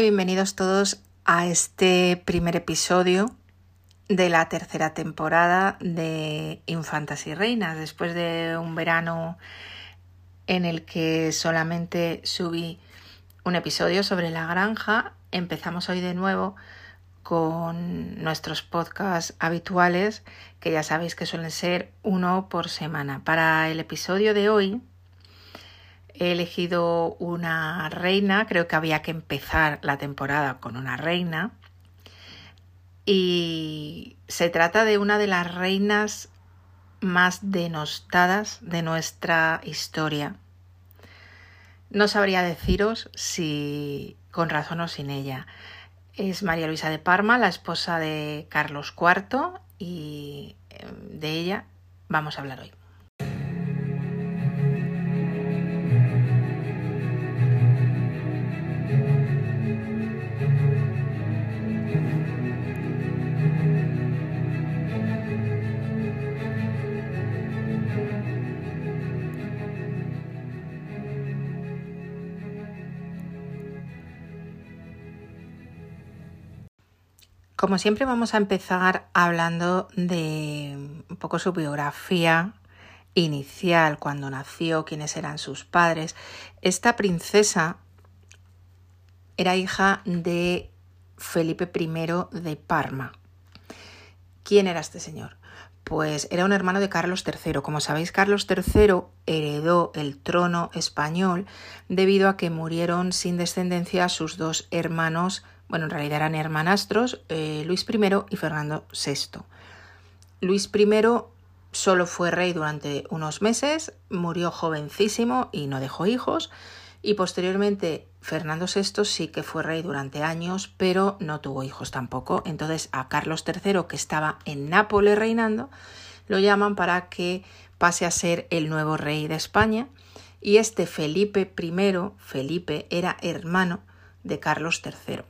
Bienvenidos todos a este primer episodio de la tercera temporada de Infantas y Reinas. Después de un verano en el que solamente subí un episodio sobre la granja, empezamos hoy de nuevo con nuestros podcasts habituales, que ya sabéis que suelen ser uno por semana. Para el episodio de hoy He elegido una reina, creo que había que empezar la temporada con una reina. Y se trata de una de las reinas más denostadas de nuestra historia. No sabría deciros si con razón o sin ella. Es María Luisa de Parma, la esposa de Carlos IV, y eh, de ella vamos a hablar hoy. Como siempre vamos a empezar hablando de un poco su biografía inicial, cuando nació, quiénes eran sus padres. Esta princesa era hija de Felipe I de Parma. ¿Quién era este señor? Pues era un hermano de Carlos III. Como sabéis, Carlos III heredó el trono español debido a que murieron sin descendencia sus dos hermanos bueno, en realidad eran hermanastros, eh, Luis I y Fernando VI. Luis I solo fue rey durante unos meses, murió jovencísimo y no dejó hijos, y posteriormente Fernando VI sí que fue rey durante años, pero no tuvo hijos tampoco. Entonces a Carlos III, que estaba en Nápoles reinando, lo llaman para que pase a ser el nuevo rey de España. Y este Felipe I, Felipe, era hermano de Carlos III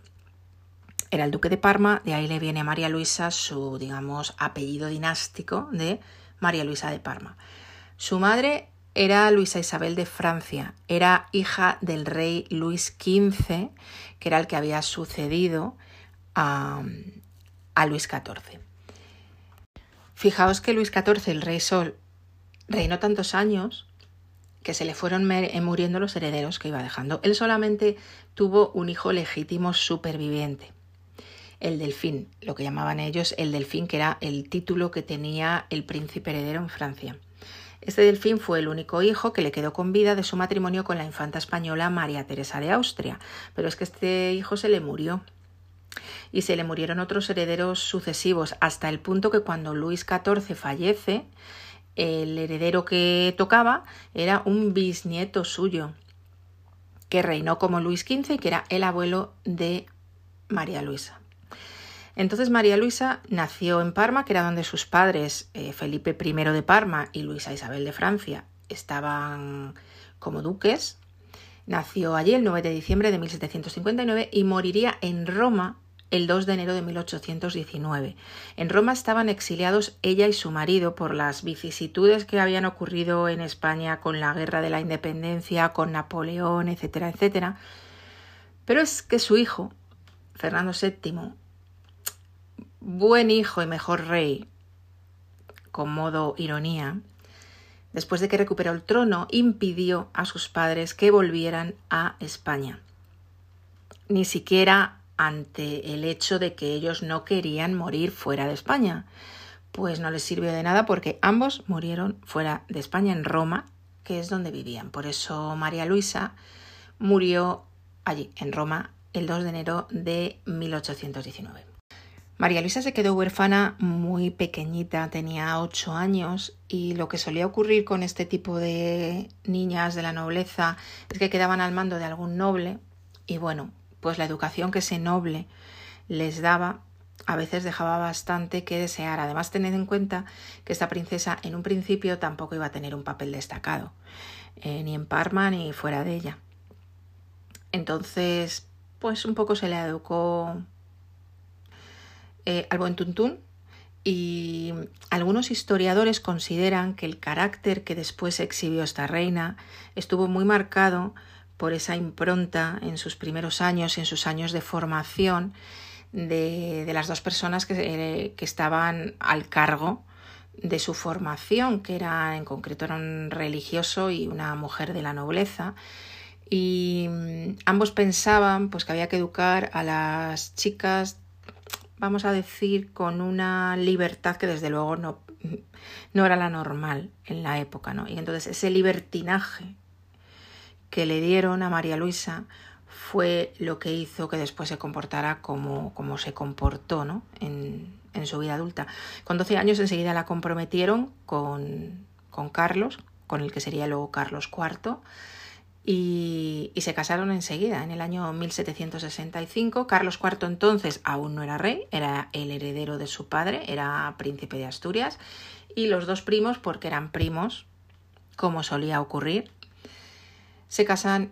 era el duque de Parma, de ahí le viene a María Luisa su, digamos, apellido dinástico de María Luisa de Parma. Su madre era Luisa Isabel de Francia, era hija del rey Luis XV, que era el que había sucedido a, a Luis XIV. Fijaos que Luis XIV, el rey Sol, reinó tantos años que se le fueron muriendo los herederos que iba dejando. Él solamente tuvo un hijo legítimo superviviente, el delfín, lo que llamaban ellos el delfín, que era el título que tenía el príncipe heredero en Francia. Este delfín fue el único hijo que le quedó con vida de su matrimonio con la infanta española María Teresa de Austria, pero es que este hijo se le murió y se le murieron otros herederos sucesivos hasta el punto que cuando Luis XIV fallece, el heredero que tocaba era un bisnieto suyo, que reinó como Luis XV y que era el abuelo de María Luisa. Entonces María Luisa nació en Parma, que era donde sus padres, eh, Felipe I de Parma y Luisa Isabel de Francia, estaban como duques. Nació allí el 9 de diciembre de 1759 y moriría en Roma el 2 de enero de 1819. En Roma estaban exiliados ella y su marido por las vicisitudes que habían ocurrido en España con la guerra de la independencia, con Napoleón, etcétera, etcétera. Pero es que su hijo, Fernando VII, buen hijo y mejor rey, con modo ironía, después de que recuperó el trono, impidió a sus padres que volvieran a España. Ni siquiera ante el hecho de que ellos no querían morir fuera de España. Pues no les sirvió de nada porque ambos murieron fuera de España, en Roma, que es donde vivían. Por eso María Luisa murió allí, en Roma, el 2 de enero de 1819. María Luisa se quedó huérfana muy pequeñita, tenía ocho años y lo que solía ocurrir con este tipo de niñas de la nobleza es que quedaban al mando de algún noble y bueno, pues la educación que ese noble les daba a veces dejaba bastante que desear. Además, tened en cuenta que esta princesa en un principio tampoco iba a tener un papel destacado, eh, ni en Parma ni fuera de ella. Entonces, pues un poco se le educó eh, al buen tuntún y algunos historiadores consideran que el carácter que después exhibió esta reina estuvo muy marcado por esa impronta en sus primeros años, en sus años de formación de, las dos personas que, eh, que, estaban al cargo de su formación, que era en concreto un religioso y una mujer de la nobleza. Y mm, ambos pensaban pues, que había que educar a las chicas, vamos a decir, con una libertad que desde luego no, no era la normal en la época. ¿no? Y entonces ese libertinaje que le dieron a María Luisa fue lo que hizo que después se comportara como, como se comportó ¿no? en, en, su vida adulta. Con 12 años enseguida la comprometieron con, con Carlos, con el que sería luego Carlos IV, y, se casaron enseguida, en el año 1765. Carlos IV entonces aún no era rey, era el heredero de su padre, era príncipe de Asturias, y los dos primos, porque eran primos, como solía ocurrir, se casan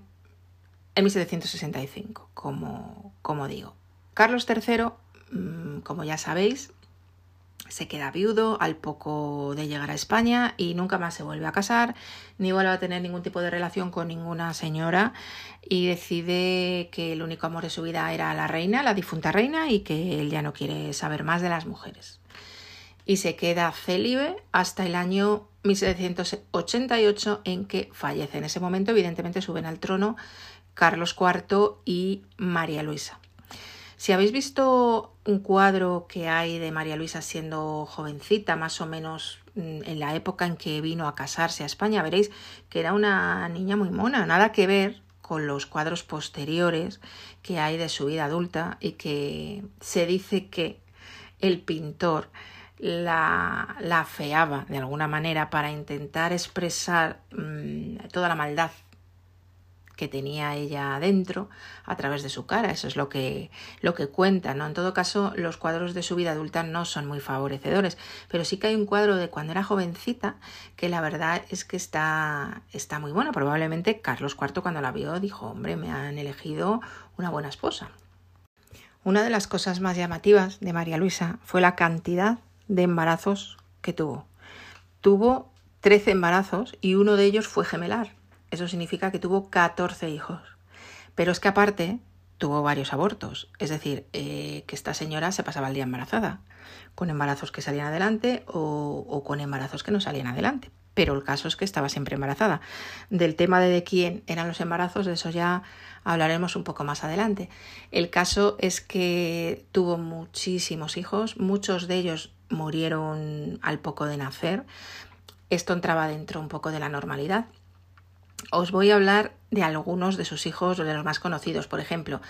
en 1765, como, como digo. Carlos III, mm, como ya sabéis, se queda viudo al poco de llegar a España y nunca más se vuelve a casar, ni vuelve a tener ningún tipo de relación con ninguna señora y decide que el único amor de su vida era la reina, la difunta reina, y que él ya no quiere saber más de las mujeres. Y se queda célibe hasta el año 1788 en que fallece. En ese momento, evidentemente, suben al trono Carlos IV y María Luisa. Si habéis visto un cuadro que hay de María Luisa siendo jovencita, más o menos mm, en la época en que vino a casarse a España, veréis que era una niña muy mona, nada que ver con los cuadros posteriores que hay de su vida adulta y que se dice que el pintor la, la afeaba de alguna manera para intentar expresar mmm, toda la maldad que tenía ella adentro a través de su cara. Eso es lo que, lo que cuenta, ¿no? En todo caso, los cuadros de su vida adulta no son muy favorecedores, pero sí que hay un cuadro de cuando era jovencita que la verdad es que está, está muy bueno. Probablemente Carlos IV cuando la vio dijo, hombre, me han elegido una buena esposa. Una de las cosas más llamativas de María Luisa fue la cantidad de embarazos que tuvo. Tuvo 13 embarazos y uno de ellos fue gemelar. Eso significa que tuvo 14 hijos. Pero es que aparte tuvo varios abortos. Es decir, eh, que esta señora se pasaba el día embarazada, con embarazos que salían adelante o, o, con embarazos que no salían adelante. Pero el caso es que estaba siempre embarazada. Del tema de, de quién eran los embarazos, de eso ya hablaremos un poco más adelante. El caso es que tuvo muchísimos hijos, muchos de ellos murieron al poco de nacer. Esto entraba dentro un poco de la normalidad. Os voy a hablar de algunos de sus hijos, de los más conocidos. Por ejemplo,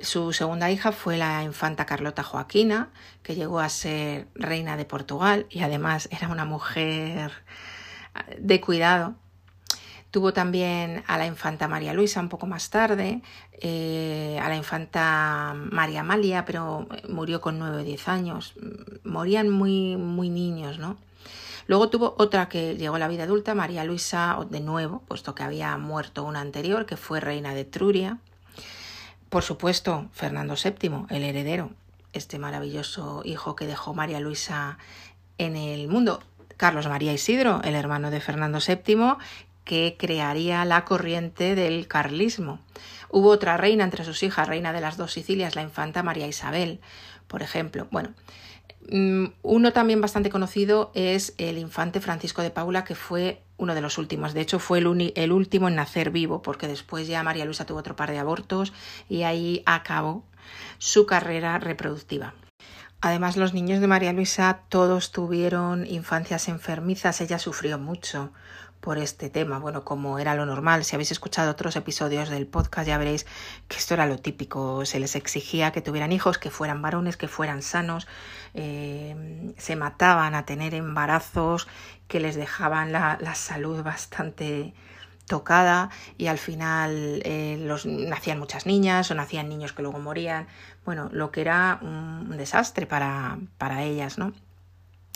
su segunda hija fue la infanta Carlota Joaquina, que llegó a ser reina de Portugal y además era una mujer de cuidado. Tuvo también a la infanta María Luisa un poco más tarde, eh, a la infanta María Amalia, pero murió con nueve o diez años. Morían muy, muy niños, ¿no? Luego tuvo otra que llegó a la vida adulta, María Luisa, de nuevo, puesto que había muerto una anterior, que fue reina de Truria. Por supuesto, Fernando VII, el heredero, este maravilloso hijo que dejó María Luisa en el mundo. Carlos María Isidro, el hermano de Fernando VII, que crearía la corriente del carlismo. Hubo otra reina entre sus hijas, reina de las dos Sicilias, la infanta María Isabel, por ejemplo. Bueno, mm, uno también bastante conocido es el infante Francisco de Paula, que fue uno de los últimos. De hecho, fue el, el, último en nacer vivo, porque después ya María Luisa tuvo otro par de abortos y ahí acabó su carrera reproductiva. Además, los niños de María Luisa todos tuvieron infancias enfermizas. Ella sufrió mucho por este tema. Bueno, como era lo normal, si habéis escuchado otros episodios del podcast ya veréis que esto era lo típico. Se les exigía que tuvieran hijos, que fueran varones, que fueran sanos. Eh, se mataban a tener embarazos que les dejaban la, la salud bastante tocada y al final eh, los, nacían muchas niñas o nacían niños que luego morían. Bueno, lo que era un desastre para, para ellas, ¿no?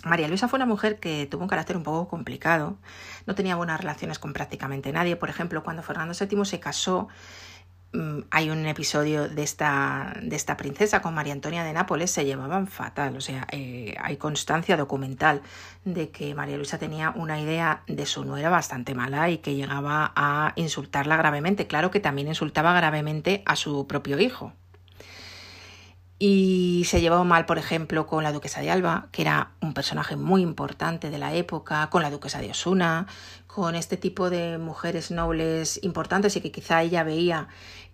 María Luisa fue una mujer que tuvo un carácter un poco complicado, no tenía buenas relaciones con prácticamente nadie. Por ejemplo, cuando Fernando VII se casó, mm, hay un episodio de esta, princesa con María Antonia de Nápoles, se llevaban fatal. O sea, eh, hay constancia documental de que María Luisa tenía una idea de su nuera bastante mala y que llegaba a insultarla gravemente. Claro que también insultaba gravemente a su propio hijo. Y se llevaba mal, por ejemplo, con la duquesa de Alba, que era un personaje muy importante de la época, con la duquesa de Osuna, con este tipo de mujeres nobles importantes y que quizá ella veía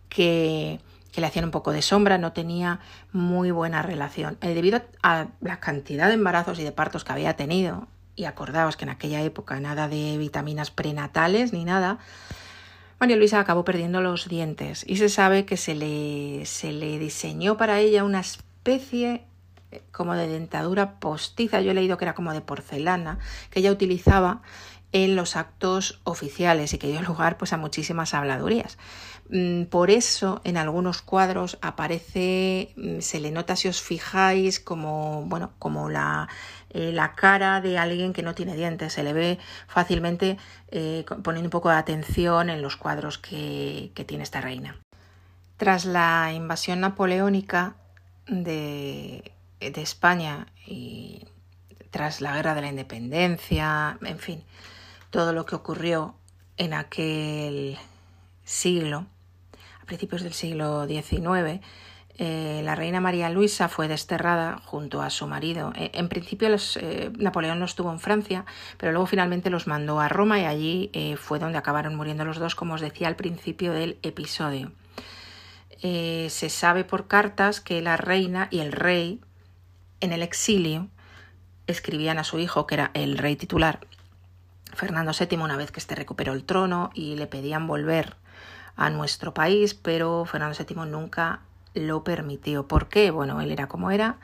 que, que le hacían un poco de sombra, no tenía muy buena relación. Eh, debido a la cantidad de embarazos y de partos que había tenido, y acordaos que en aquella época nada de vitaminas prenatales ni nada, María Luisa acabó perdiendo los dientes y se sabe que se le, se le diseñó para ella una especie eh, como de dentadura postiza, yo he leído que era como de porcelana, que ella utilizaba en los actos oficiales y que dio lugar pues a muchísimas habladurías. Mm, por eso en algunos cuadros aparece, mm, se le nota si os fijáis como, bueno, como la, eh, la cara de alguien que no tiene dientes, se le ve fácilmente eh, poniendo un poco de atención en los cuadros que, que tiene esta reina. Tras la invasión napoleónica de, de España y tras la guerra de la independencia, en fin, todo lo que ocurrió en aquel siglo, a principios del siglo XIX, eh, la reina María Luisa fue desterrada junto a su marido. Eh, en principio eh, Napoleón los tuvo en Francia, pero luego finalmente los mandó a Roma y allí fue donde acabaron muriendo los dos, como os decía al principio del episodio. se sabe por cartas que la reina y el rey en el exilio escribían a su hijo, que era el rey titular, Fernando VII una vez que este recuperó el trono y le pedían volver a nuestro país, pero Fernando VII nunca lo permitió. ¿Por qué? Bueno, él era como era.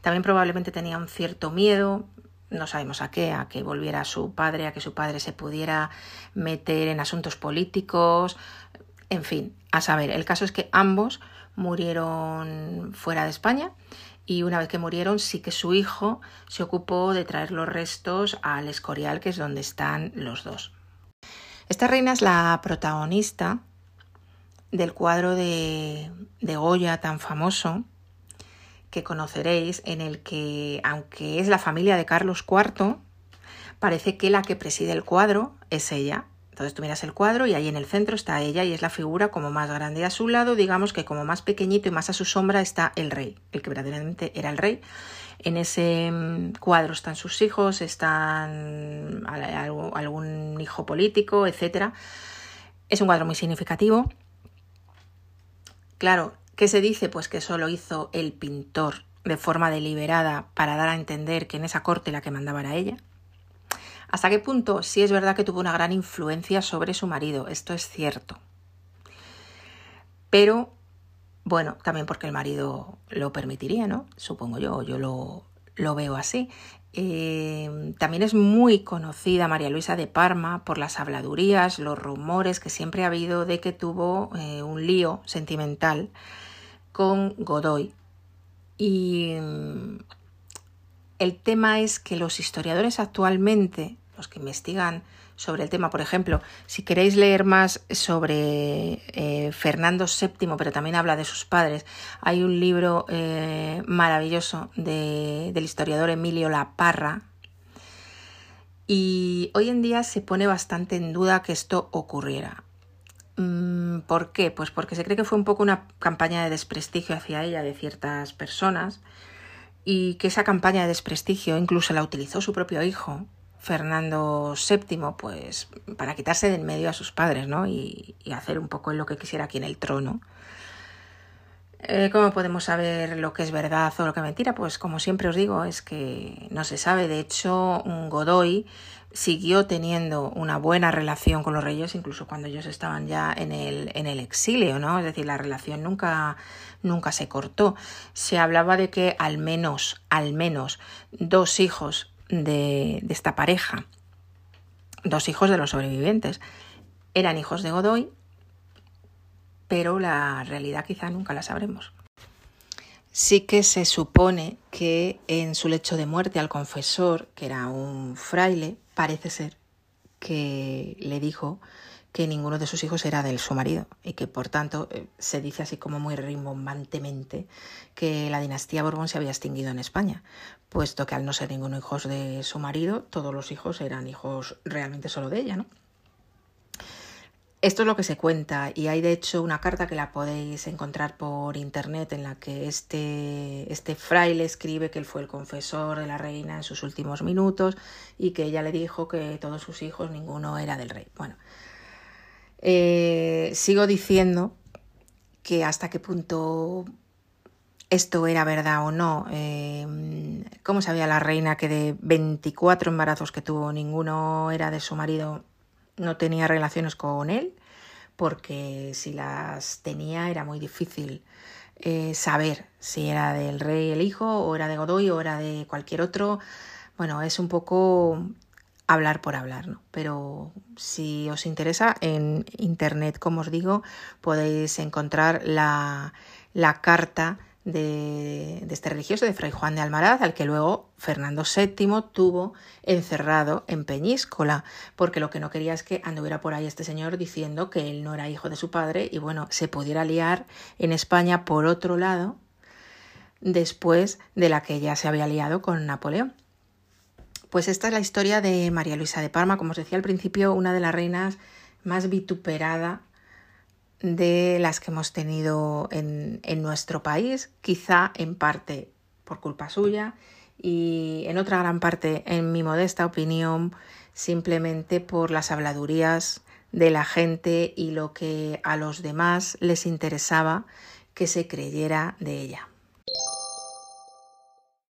También probablemente tenía un cierto miedo, no sabemos a qué, a que volviera su padre, a que su padre se pudiera meter en asuntos políticos, en fin, a saber. El caso es que ambos murieron fuera de España y una vez que murieron sí que su hijo se ocupó de traer los restos al Escorial, que es donde están los dos. Esta reina es la protagonista del cuadro de, de Goya tan famoso que conoceréis, en el que, aunque es la familia de Carlos IV, parece que la que preside el cuadro es ella, entonces tú miras el cuadro y ahí en el centro está ella y es la figura como más grande. A su lado, digamos que como más pequeñito y más a su sombra está el rey, el que verdaderamente era el rey. En ese mm, cuadro están sus hijos, están algún hijo político, etc. Es un cuadro muy significativo. Claro, ¿qué se dice? Pues que eso lo hizo el pintor de forma deliberada para dar a entender que en esa corte la que mandaba era ella. ¿Hasta qué punto? Sí es verdad que tuvo una gran influencia sobre su marido, esto es cierto. Pero, bueno, también porque el marido lo permitiría, ¿no? Supongo yo, yo lo, lo veo así. Eh, también es muy conocida María Luisa de Parma por las habladurías, los rumores que siempre ha habido de que tuvo eh, un lío sentimental con Godoy. Y mm, el tema es que los historiadores actualmente los que investigan sobre el tema. Por ejemplo, si queréis leer más sobre eh, Fernando VII, pero también habla de sus padres, hay un libro eh, maravilloso del historiador Emilio Laparra. Y hoy en día se pone bastante en duda que esto ocurriera. Mm, ¿Por qué? Pues porque se cree que fue un poco una campaña de desprestigio hacia ella de ciertas personas y que esa campaña de desprestigio incluso la utilizó su propio hijo Fernando VII, pues para quitarse de en medio a sus padres, ¿no? Y, hacer un poco lo que quisiera aquí en el trono. Eh, ¿Cómo podemos saber lo que es verdad o lo que es mentira? Pues como siempre os digo, es que no se sabe. De hecho, Godoy siguió teniendo una buena relación con los reyes, incluso cuando ellos estaban ya en el, en el exilio, ¿no? Es decir, la relación nunca, nunca se cortó. Se hablaba de que al menos, al menos dos hijos de, esta pareja, dos hijos de los sobrevivientes. Eran hijos de Godoy, pero la realidad quizá nunca la sabremos. Sí que se supone que en su lecho de muerte al confesor, que era un fraile, parece ser que le dijo que ninguno de sus hijos era de su marido y que por tanto eh, se dice así como muy rimbombantemente que la dinastía Borbón se había extinguido en España, puesto que al no ser ninguno hijos de su marido, todos los hijos eran hijos realmente solo de ella, ¿no? Esto es lo que se cuenta y hay de hecho una carta que la podéis encontrar por internet en la que este, este fraile escribe que él fue el confesor de la reina en sus últimos minutos y que ella le dijo que todos sus hijos ninguno era del rey. Bueno, eh, sigo diciendo que hasta qué punto esto era verdad o no. Eh, ¿Cómo sabía la reina que de 24 embarazos que tuvo ninguno era de su marido? no tenía relaciones con él, porque si las tenía era muy difícil eh, saber si era del rey el hijo, o era de Godoy, o era de cualquier otro. Bueno, es un poco hablar por hablar, ¿no? Pero si os interesa, en internet, como os digo, podéis encontrar la, la carta de, este religioso, de Fray Juan de Almaraz, al que luego Fernando VII tuvo encerrado en Peñíscola, porque lo que no quería es que anduviera por ahí este señor diciendo que él no era hijo de su padre y bueno, se pudiera liar en España por otro lado después de la que ya se había liado con Napoleón. Pues esta es la historia de María Luisa de Parma, como os decía al principio, una de las reinas más vituperada de las que hemos tenido en, en nuestro país, quizá en parte por culpa suya y en otra gran parte, en mi modesta opinión, simplemente por las habladurías de la gente y lo que a los demás les interesaba que se creyera de ella.